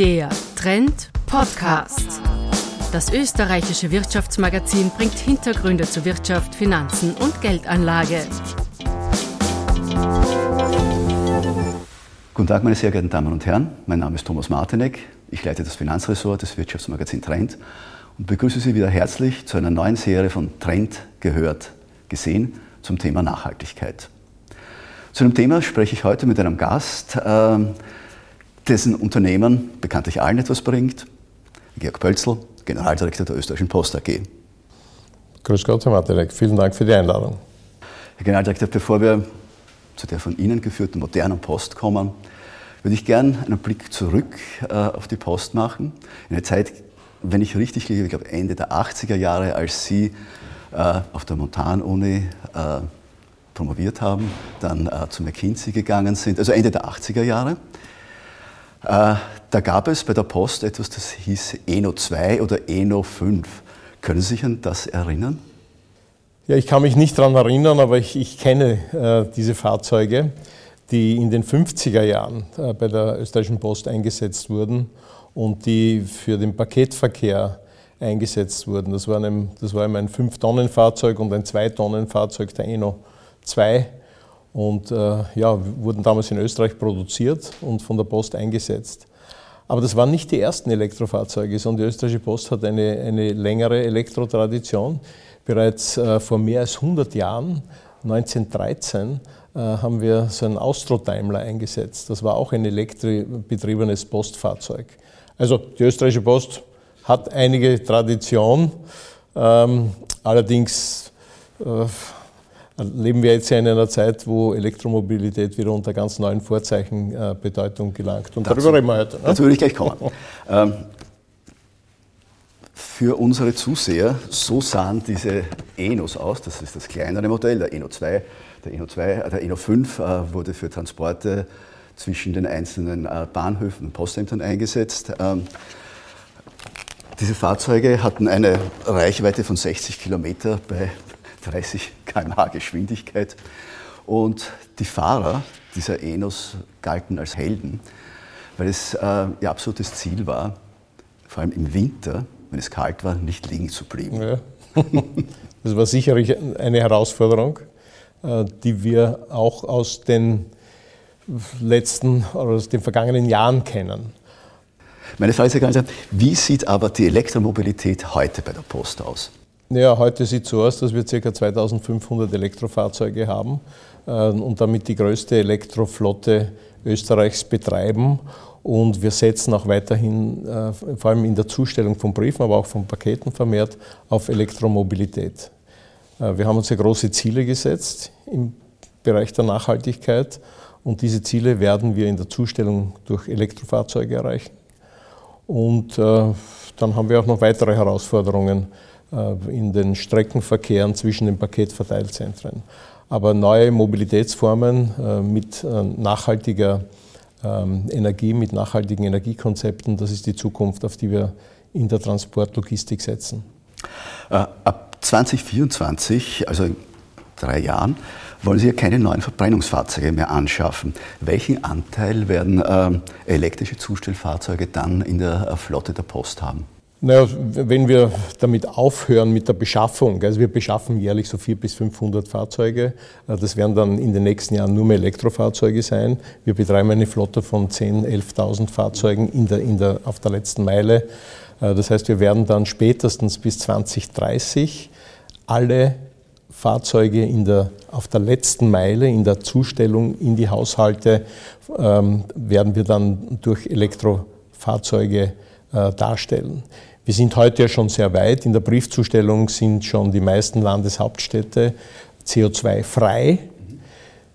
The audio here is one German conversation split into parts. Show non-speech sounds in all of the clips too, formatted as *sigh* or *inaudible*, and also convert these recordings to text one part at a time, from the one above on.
Der Trend Podcast. Das österreichische Wirtschaftsmagazin bringt Hintergründe zu Wirtschaft, Finanzen und Geldanlage. Guten Tag, meine sehr geehrten Damen und Herren. Mein Name ist Thomas Martinek. Ich leite das Finanzressort des Wirtschaftsmagazin Trend und begrüße Sie wieder herzlich zu einer neuen Serie von Trend gehört, gesehen zum Thema Nachhaltigkeit. Zu dem Thema spreche ich heute mit einem Gast, äh, dessen Unternehmen bekanntlich allen etwas bringt. Georg Pölzl, Generaldirektor der Österreichischen Post AG. Grüß Gott, Herr Martinek. Vielen Dank für die Einladung. Herr Generaldirektor, bevor wir zu der von Ihnen geführten modernen Post kommen, würde ich gern einen Blick zurück äh, auf die Post machen. In eine Zeit, wenn ich richtig liege, ich glaube Ende der 80er Jahre, als Sie äh, auf der Montanuni äh, promoviert haben, dann äh, zu McKinsey gegangen sind, also Ende der 80er Jahre. Äh, da gab es bei der Post etwas, das hieß Eno 2 oder Eno 5. Können Sie sich an das erinnern? Ja, ich kann mich nicht daran erinnern, aber ich, ich kenne äh, diese Fahrzeuge, die in den 50er Jahren äh, bei der österreichischen Post eingesetzt wurden und die für den Paketverkehr eingesetzt wurden. Das war, ein, das war ein 5-Tonnen-Fahrzeug und ein 2-Tonnen-Fahrzeug, der Eno 2 und äh, ja, wurden damals in Österreich produziert und von der Post eingesetzt. Aber das waren nicht die ersten Elektrofahrzeuge, sondern die österreichische Post hat eine, eine längere Elektrotradition. Bereits äh, vor mehr als 100 Jahren, 1913, äh, haben wir so einen Austro-Daimler eingesetzt. Das war auch ein elektrobetriebenes Postfahrzeug. Also die österreichische Post hat einige Tradition, ähm, allerdings äh, leben wir jetzt ja in einer Zeit, wo Elektromobilität wieder unter ganz neuen Vorzeichen äh, Bedeutung gelangt. Und darüber reden wir heute. Ne? Dazu würde ich gleich kommen. *laughs* ähm, für unsere Zuseher, so sahen diese Enos aus. Das ist das kleinere Modell, der Eno 2. Der Eno, 2, äh, der Eno 5 äh, wurde für Transporte zwischen den einzelnen äh, Bahnhöfen und Postämtern eingesetzt. Ähm, diese Fahrzeuge hatten eine Reichweite von 60 Kilometer bei 30 km/h Geschwindigkeit. Und die Fahrer dieser Enos galten als Helden, weil es äh, ihr absolutes Ziel war, vor allem im Winter, wenn es kalt war, nicht liegen zu bleiben. Ja. *laughs* Das war sicherlich eine Herausforderung, äh, die wir auch aus den letzten oder aus den vergangenen Jahren kennen. Meine Frage ist ganz wie sieht aber die Elektromobilität heute bei der Post aus? Ja, heute sieht es so aus, dass wir ca. 2500 Elektrofahrzeuge haben äh, und damit die größte Elektroflotte Österreichs betreiben. Und wir setzen auch weiterhin, äh, vor allem in der Zustellung von Briefen, aber auch von Paketen vermehrt, auf Elektromobilität. Äh, wir haben uns ja große Ziele gesetzt im Bereich der Nachhaltigkeit und diese Ziele werden wir in der Zustellung durch Elektrofahrzeuge erreichen. Und dann haben wir auch noch weitere Herausforderungen in den Streckenverkehren zwischen den Paketverteilzentren. Aber neue Mobilitätsformen äh, mit äh, nachhaltiger ähm, Energie, mit nachhaltigen Energiekonzepten, das ist die Zukunft, auf die wir in der Transportlogistik setzen. Ab 2024, also in drei Jahren, wollen Sie ja keine neuen Verbrennungsfahrzeuge mehr anschaffen. Welchen Anteil werden elektrische Zustellfahrzeuge dann in der Flotte der Post haben? Naja, wenn wir damit aufhören mit der Beschaffung, also wir beschaffen jährlich so 400 bis 500 Fahrzeuge, äh, das werden dann in den nächsten Jahren nur mehr Elektrofahrzeuge sein. Wir betreiben eine Flotte von 10.000, 11.000 Fahrzeugen in der, in der, auf der letzten Meile. Äh, das heißt, wir werden dann spätestens bis 2030 alle Fahrzeuge in der, auf der letzten Meile, in der Zustellung in die Haushalte, ähm, werden wir dann durch Elektrofahrzeuge äh, darstellen. Wir sind heute ja schon sehr weit. In der Briefzustellung sind schon die meisten Landeshauptstädte CO2-frei,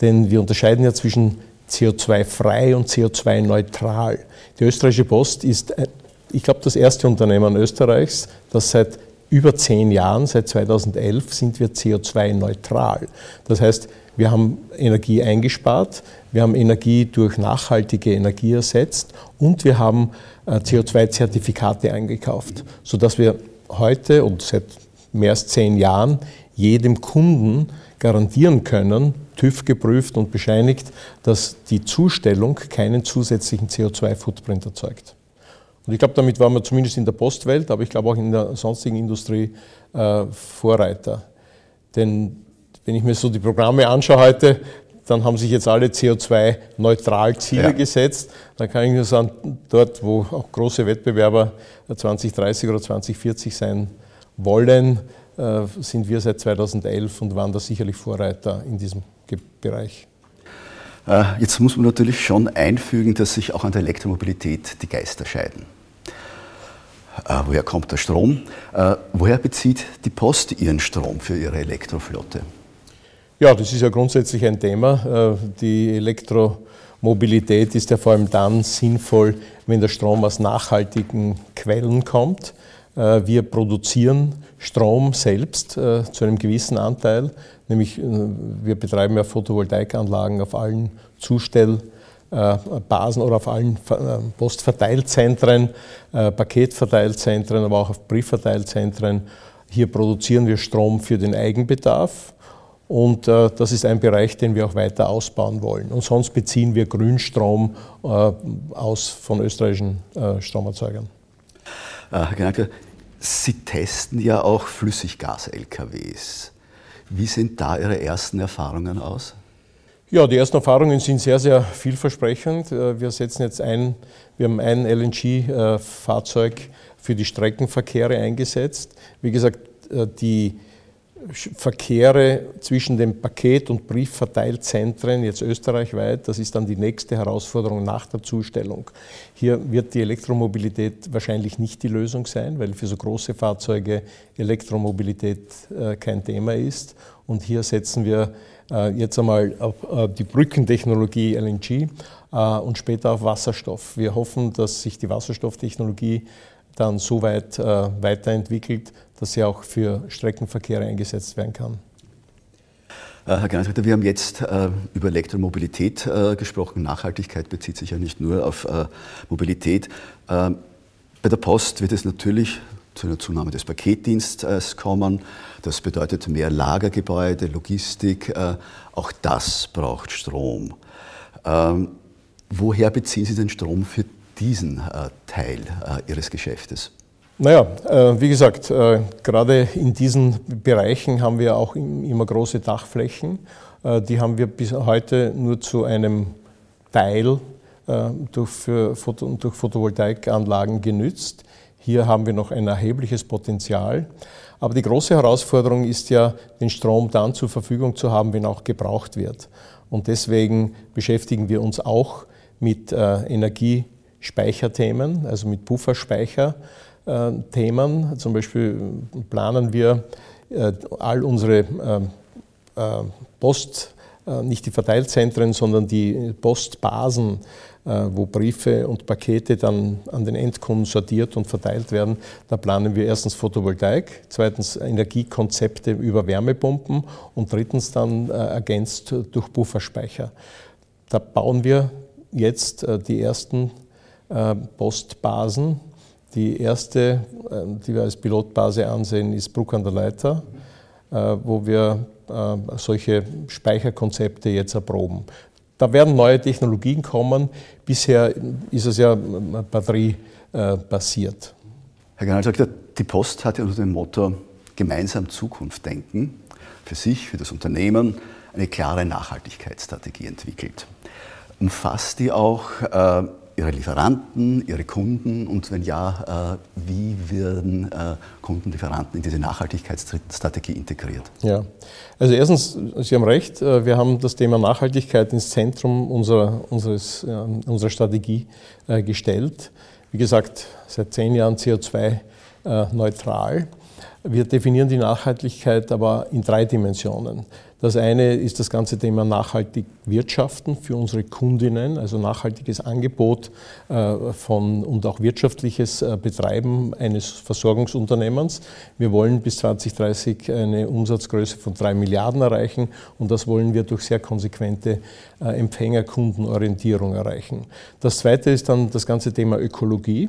denn wir unterscheiden ja zwischen CO2-frei und CO2-neutral. Die österreichische Post ist, äh, ich glaube, das erste Unternehmen Österreichs, das seit über zehn Jahren, seit 2011, sind wir CO2-neutral. Das heißt, wir haben Energie eingespart, wir haben Energie durch nachhaltige Energie ersetzt und wir haben CO2-Zertifikate eingekauft, sodass wir heute und seit mehr als zehn Jahren jedem Kunden garantieren können, TÜV geprüft und bescheinigt, dass die Zustellung keinen zusätzlichen CO2-Footprint erzeugt. Und ich glaube, damit waren wir zumindest in der Postwelt, aber ich glaube auch in der sonstigen Industrie äh, Vorreiter. Denn wenn ich mir so die Programme anschaue heute, dann haben sich jetzt alle CO2-neutral Ziele ja. gesetzt. Dann kann ich nur sagen, dort, wo auch große Wettbewerber 2030 oder 2040 sein wollen, äh, sind wir seit 2011 und waren da sicherlich Vorreiter in diesem Bereich. Äh, jetzt muss man natürlich schon einfügen, dass sich auch an der Elektromobilität die Geister scheiden. Äh, woher kommt der Strom? woher bezieht die Post ihren Strom für ihre Elektroflotte? Ja, das ist ja grundsätzlich ein Thema. Die Elektromobilität ist ja vor allem dann sinnvoll, wenn der Strom aus nachhaltigen Quellen kommt. Wir produzieren Strom selbst äh, zu einem gewissen Anteil, nämlich äh, wir betreiben ja Photovoltaikanlagen auf allen Zustellbasen oder auf allen äh, Postverteilzentren, äh, Paketverteilzentren, aber auch auf Briefverteilzentren. Hier produzieren wir Strom für den Eigenbedarf. Und äh, das ist ein Bereich, den wir auch weiter ausbauen wollen. Und sonst beziehen wir Grünstrom äh, aus von österreichischen äh, Stromerzeugern. Herr Genacke, Sie testen ja auch Flüssiggas-LKWs. Wie sind da Ihre ersten Erfahrungen aus? Ja, die ersten Erfahrungen sind sehr, sehr vielversprechend. Äh, wir setzen jetzt ein, wir haben ein LNG-Fahrzeug für die Streckenverkehre eingesetzt. Wie gesagt, äh, die Verkehre zwischen den Paket- und Briefverteilzentren, jetzt österreichweit, das ist dann die nächste Herausforderung nach der Zustellung. Hier wird die Elektromobilität wahrscheinlich nicht die Lösung sein, weil für so große Fahrzeuge Elektromobilität äh, kein Thema ist. Und hier setzen wir äh, jetzt einmal auf äh, die Brückentechnologie LNG und später auf Wasserstoff. Wir hoffen, dass sich die Wasserstofftechnologie dann so weit weiterentwickelt, dass sie auch für Streckenverkehre eingesetzt werden kann. Äh, Herr Geisreiter, wir haben jetzt äh, über Elektromobilität äh, gesprochen. Nachhaltigkeit bezieht sich ja nicht nur auf äh, Mobilität. Ähm, bei der Post wird es natürlich zu einer Zunahme des Paketdienstes kommen. Das bedeutet mehr Lagergebäude, Logistik. Äh, auch das braucht Strom. Ähm, woher beziehen Sie den Strom für diesen äh, Teil Ihres Geschäftes? Naja, äh, wie gesagt, äh, gerade in diesen Bereichen haben wir auch immer große Dachflächen. Äh, die haben wir bis heute nur zu einem Teil durch, durch Photovoltaikanlagen genützt. Hier haben wir noch ein erhebliches Potenzial. Aber die große Herausforderung ist ja, den Strom dann zur Verfügung zu haben, wenn auch gebraucht wird. Und deswegen beschäftigen wir uns auch mit Energiespeicherthemen, also mit Pufferspeicher. Äh, Themen. Zum Beispiel planen wir äh, all unsere ähm, äh, Post, nicht die Verteilzentren, sondern die Postbasen, wo Briefe und Pakete dann an den Endkunden sortiert und verteilt werden. Da planen wir erstens Photovoltaik, zweitens Energiekonzepte über Wärmepumpen und drittens dann ergänzt durch Pufferspeicher. Da bauen wir jetzt die ersten Postbasen die erste, ähm, die wir als Pilotbase ansehen, ist Bruck an der Leiter, äh, wo wir äh, solche Speicherkonzepte jetzt erproben. Da werden neue Technologien kommen. Bisher ist es ja batteriebasiert. Herr Generaldirektor, die Post hat ja unter dem Motto gemeinsam Zukunft denken für sich, für das Unternehmen eine klare Nachhaltigkeitsstrategie entwickelt. Umfasst die auch äh, Ihre Lieferanten, Ihre Kunden und wenn ja, äh, wie werden äh, Kunden, Lieferanten in diese Nachhaltigkeitsstrategie integriert? Ja, also erstens, Sie haben recht, äh, wir haben das Thema Nachhaltigkeit ins Zentrum unserer, unseres, unserer Strategie gestellt. Wie gesagt, seit zehn Jahren CO2-neutral. Wir definieren die Nachhaltigkeit aber in drei Dimensionen. Das eine ist das ganze Thema nachhaltig wirtschaften für unsere Kundinnen, also nachhaltiges Angebot äh, von, und auch wirtschaftliches äh, Betreiben eines Versorgungsunternehmens. Wir wollen bis 2030 eine Umsatzgröße von drei Milliarden erreichen und das wollen wir durch sehr konsequente äh, Empfängerkundenorientierung erreichen. Das zweite ist dann das ganze Thema Ökologie.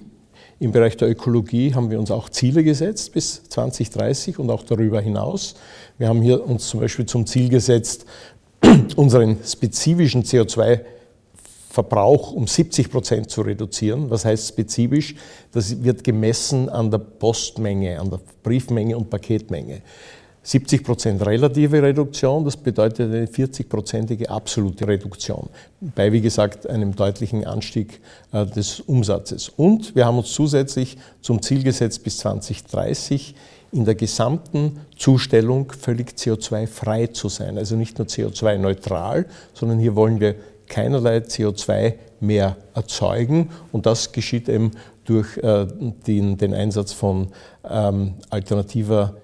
Im Bereich der Ökologie haben wir uns auch Ziele gesetzt bis 2030 und auch darüber hinaus. Wir haben hier uns zum Beispiel zum Ziel gesetzt, *clears throat* unseren spezifischen CO2 Verbrauch um 70 Prozent zu reduzieren. Was heißt spezifisch? Das wird gemessen an der Postmenge, an der Briefmenge und Paketmenge. 70 Prozent relative Reduktion, das bedeutet eine 40-prozentige absolute Reduktion, bei, wie gesagt, einem deutlichen Anstieg äh, des Umsatzes. Und wir haben uns zusätzlich zum Ziel gesetzt, bis 2030 in der gesamten Zustellung völlig CO2-frei zu sein. Also nicht nur CO2-neutral, sondern hier wollen wir keinerlei CO2 mehr erzeugen. Und das geschieht eben durch äh, den, den, Einsatz von ähm, alternativer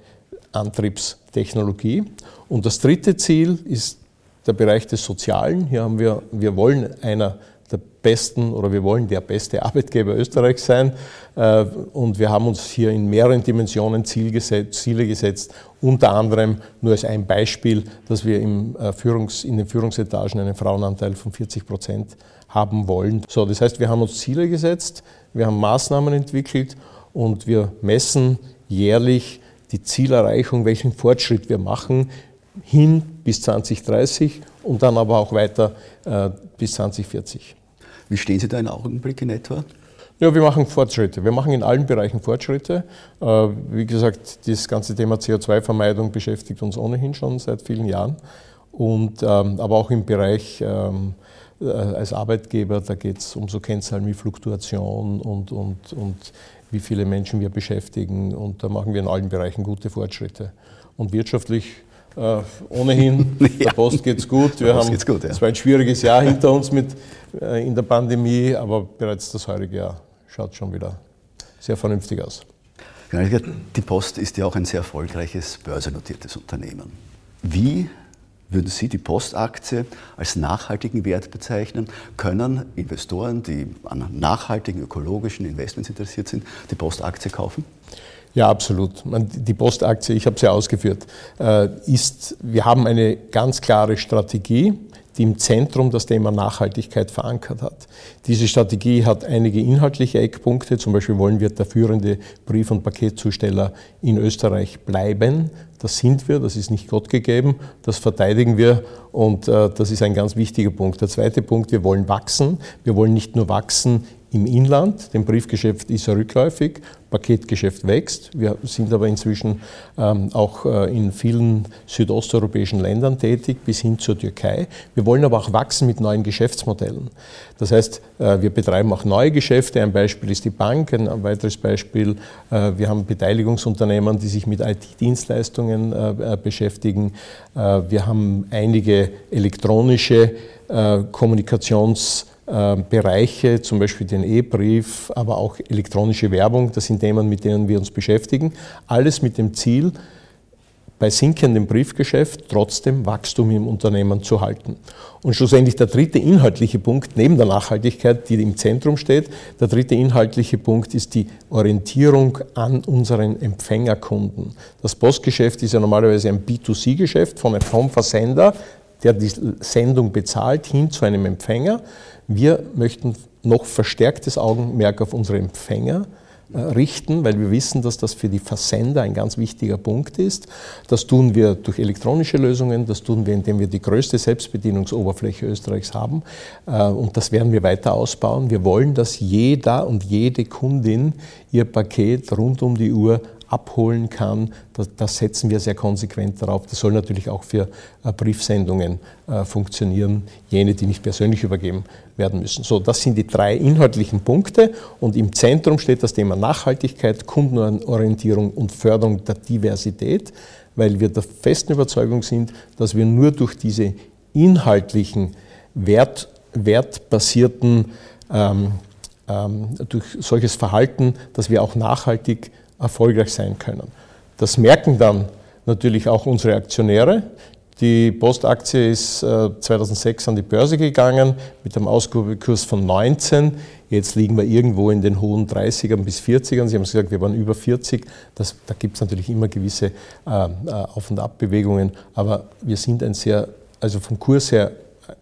Antriebstechnologie. Und das dritte Ziel ist der Bereich des Sozialen. Hier haben wir, wir wollen einer der besten oder wir wollen der beste Arbeitgeber Österreichs sein. Äh, und wir haben uns hier in mehreren Dimensionen Ziel gesetzt, Ziele gesetzt, unter anderem nur als ein Beispiel, dass wir im äh, Führungs-, in den Führungsetagen einen Frauenanteil von 40 Prozent haben wollen. So, das heißt, wir haben uns Ziele gesetzt, wir haben Maßnahmen entwickelt und wir messen jährlich die Zielerreichung, welchen Fortschritt wir machen, hin bis 2030 und dann aber auch weiter äh, bis 2040. Wie stehen Sie da in Augenblick in etwa? Ja, wir machen Fortschritte. Wir machen in allen Bereichen Fortschritte. Äh, wie gesagt, das ganze Thema CO2-Vermeidung beschäftigt uns ohnehin schon seit vielen Jahren. Und, ähm, aber auch im Bereich ähm, äh, als Arbeitgeber, da geht es um so Kennzahlen wie Fluktuation und, und, und wie viele Menschen wir beschäftigen. Und da machen wir in allen Bereichen gute Fortschritte. Und wirtschaftlich äh, ohnehin, *laughs* ja. der Post geht es gut. Wir haben gut, ja. zwar ein schwieriges Jahr hinter uns mit, äh, in der Pandemie, aber bereits das heurige Jahr schaut schon wieder sehr vernünftig aus. Die Post ist ja auch ein sehr erfolgreiches börsennotiertes Unternehmen. Wie würden Sie die Postaktie als nachhaltigen Wert bezeichnen? Können Investoren, die an nachhaltigen ökologischen Investments interessiert sind, die Postaktie kaufen? Ja, absolut. Die Postaktie, ich habe sie ja ausgeführt, äh, ist, wir haben eine ganz klare Strategie, die im Zentrum das Thema Nachhaltigkeit verankert hat. Diese Strategie hat einige inhaltliche Eckpunkte. Zum Beispiel wollen wir der führende Brief- und Paketzusteller in Österreich bleiben. Das sind wir, das ist nicht Gott gegeben, das verteidigen wir und äh, das ist ein ganz wichtiger Punkt. Der zweite Punkt, wir wollen wachsen. Wir wollen nicht nur wachsen im Inland, dem Briefgeschäft ist er rückläufig, Paketgeschäft wächst. Wir sind aber inzwischen ähm, auch äh, in vielen südosteuropäischen Ländern tätig, bis hin zur Türkei. Wir wollen aber auch wachsen mit neuen Geschäftsmodellen. Das heißt, äh, wir betreiben auch neue Geschäfte. Ein Beispiel ist die Bank, ein weiteres Beispiel, wir haben Beteiligungsunternehmen, die sich mit IT-Dienstleistungen äh, beschäftigen. Äh, wir haben einige elektronische äh, Kommunikations- äh, Bereiche, zum Beispiel den E-Brief, aber auch elektronische Werbung, das sind Themen, mit denen wir uns beschäftigen. Alles mit dem Ziel, bei sinkendem Briefgeschäft trotzdem Wachstum im Unternehmen zu halten. Und schlussendlich der dritte inhaltliche Punkt neben der Nachhaltigkeit, die im Zentrum steht, der dritte inhaltliche Punkt ist die Orientierung an unseren Empfängerkunden. Das Postgeschäft ist ja normalerweise ein B2C-Geschäft von einem Versender, der die Sendung bezahlt, hin zu einem Empfänger. Wir möchten noch verstärktes Augenmerk auf unsere Empfänger richten, weil wir wissen, dass das für die Versender ein ganz wichtiger Punkt ist. Das tun wir durch elektronische Lösungen, das tun wir, indem wir die größte Selbstbedienungsoberfläche Österreichs haben äh, und das werden wir weiter ausbauen. Wir wollen, dass jeder und jede Kundin ihr Paket rund um die Uhr abholen kann. Das, setzen wir sehr konsequent darauf. Das soll natürlich auch für äh, Briefsendungen äh, funktionieren, jene, die nicht persönlich übergeben werden müssen. So, das sind die drei inhaltlichen Punkte und im Zentrum steht das Thema Nachhaltigkeit, Kundenorientierung und Förderung der Diversität, weil wir der festen Überzeugung sind, dass wir nur durch diese inhaltlichen, wert, wertbasierten ähm, ähm, durch solches Verhalten, dass wir auch nachhaltig erfolgreich sein können. Das merken dann natürlich auch unsere Aktionäre. Die Postaktie ist 2006 äh, an die Börse gegangen mit einem Ausgabekurs von 19. Jetzt liegen wir irgendwo in den hohen 30ern bis 40ern. Sie haben gesagt, wir waren über 40. Das, da gibt es natürlich immer gewisse äh, äh, Auf- und Abbewegungen. Aber wir sind ein sehr, also vom Kurs her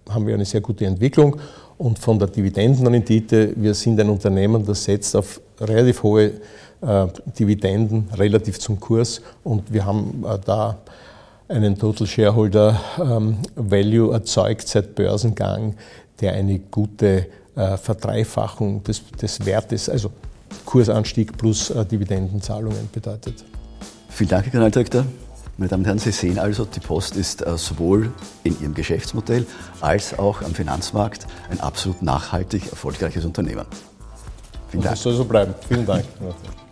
haben wir eine sehr gute Entwicklung. Und von der Dividendenrendite, wir sind ein Unternehmen, das setzt auf relativ hohe Dividenden relativ zum Kurs und wir haben äh, da einen Total Shareholder ähm, Value erzeugt seit Börsengang, der eine gute äh, Verdreifachung des, des Wertes, also Kursanstieg plus äh, Dividendenzahlungen bedeutet. Vielen Dank, Herr Generaldirektor. Meine Damen und Herren, Sie sehen also, die Post ist äh, sowohl in ihrem Geschäftsmodell als auch am Finanzmarkt ein absolut nachhaltig erfolgreiches Unternehmen. Vielen Dank. Das soll so bleiben. Vielen Dank. *laughs*